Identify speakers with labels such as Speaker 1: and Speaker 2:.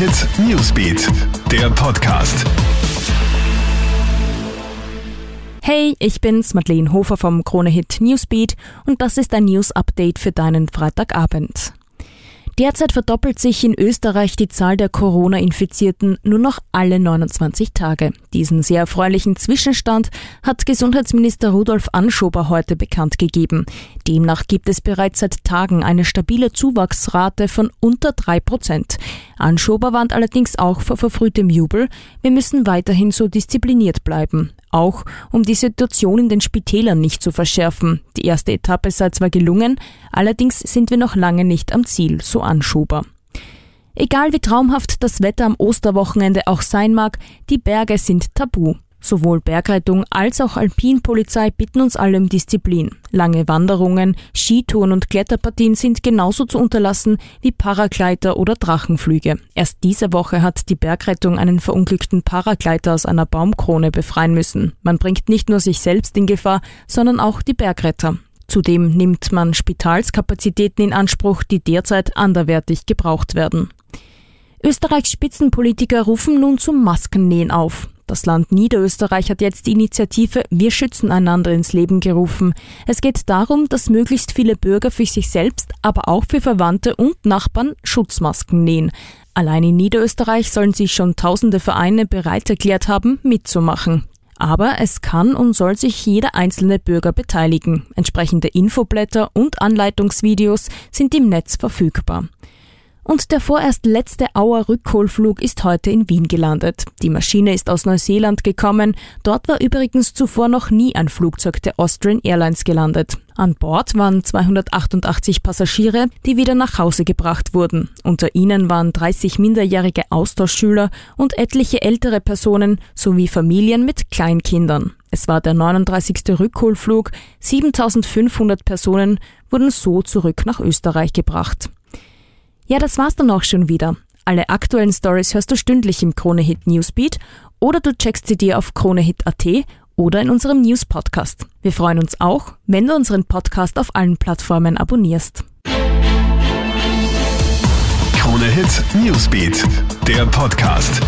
Speaker 1: Hit Newsbeat, der Podcast.
Speaker 2: Hey, ich bin's, Madeleine Hofer vom Krone Hit Newsbeat und das ist ein News Update für deinen Freitagabend. Derzeit verdoppelt sich in Österreich die Zahl der Corona-Infizierten nur noch alle 29 Tage. Diesen sehr erfreulichen Zwischenstand hat Gesundheitsminister Rudolf Anschober heute bekannt gegeben. Demnach gibt es bereits seit Tagen eine stabile Zuwachsrate von unter drei Prozent. Anschober warnt allerdings auch vor verfrühtem Jubel. Wir müssen weiterhin so diszipliniert bleiben. Auch um die Situation in den Spitälern nicht zu verschärfen. Die erste Etappe sei zwar gelungen, allerdings sind wir noch lange nicht am Ziel, so Anschober. Egal wie traumhaft das Wetter am Osterwochenende auch sein mag, die Berge sind tabu. Sowohl Bergrettung als auch Alpinpolizei bitten uns alle um Disziplin. Lange Wanderungen, Skitouren und Kletterpartien sind genauso zu unterlassen wie Paragleiter oder Drachenflüge. Erst diese Woche hat die Bergrettung einen verunglückten Paragleiter aus einer Baumkrone befreien müssen. Man bringt nicht nur sich selbst in Gefahr, sondern auch die Bergretter. Zudem nimmt man Spitalskapazitäten in Anspruch, die derzeit anderwertig gebraucht werden. Österreichs Spitzenpolitiker rufen nun zum Maskennähen auf. Das Land Niederösterreich hat jetzt die Initiative Wir schützen einander ins Leben gerufen. Es geht darum, dass möglichst viele Bürger für sich selbst, aber auch für Verwandte und Nachbarn Schutzmasken nähen. Allein in Niederösterreich sollen sich schon tausende Vereine bereit erklärt haben, mitzumachen. Aber es kann und soll sich jeder einzelne Bürger beteiligen. Entsprechende Infoblätter und Anleitungsvideos sind im Netz verfügbar. Und der vorerst letzte Auer Rückholflug ist heute in Wien gelandet. Die Maschine ist aus Neuseeland gekommen. Dort war übrigens zuvor noch nie ein Flugzeug der Austrian Airlines gelandet. An Bord waren 288 Passagiere, die wieder nach Hause gebracht wurden. Unter ihnen waren 30 minderjährige Austauschschüler und etliche ältere Personen sowie Familien mit Kleinkindern. Es war der 39. Rückholflug. 7500 Personen wurden so zurück nach Österreich gebracht. Ja, das war's dann auch schon wieder. Alle aktuellen Stories hörst du stündlich im Kronehit Newsbeat oder du checkst sie dir auf kronehit.at oder in unserem News Podcast. Wir freuen uns auch, wenn du unseren Podcast auf allen Plattformen abonnierst.
Speaker 1: Kronehit Newsbeat, der Podcast.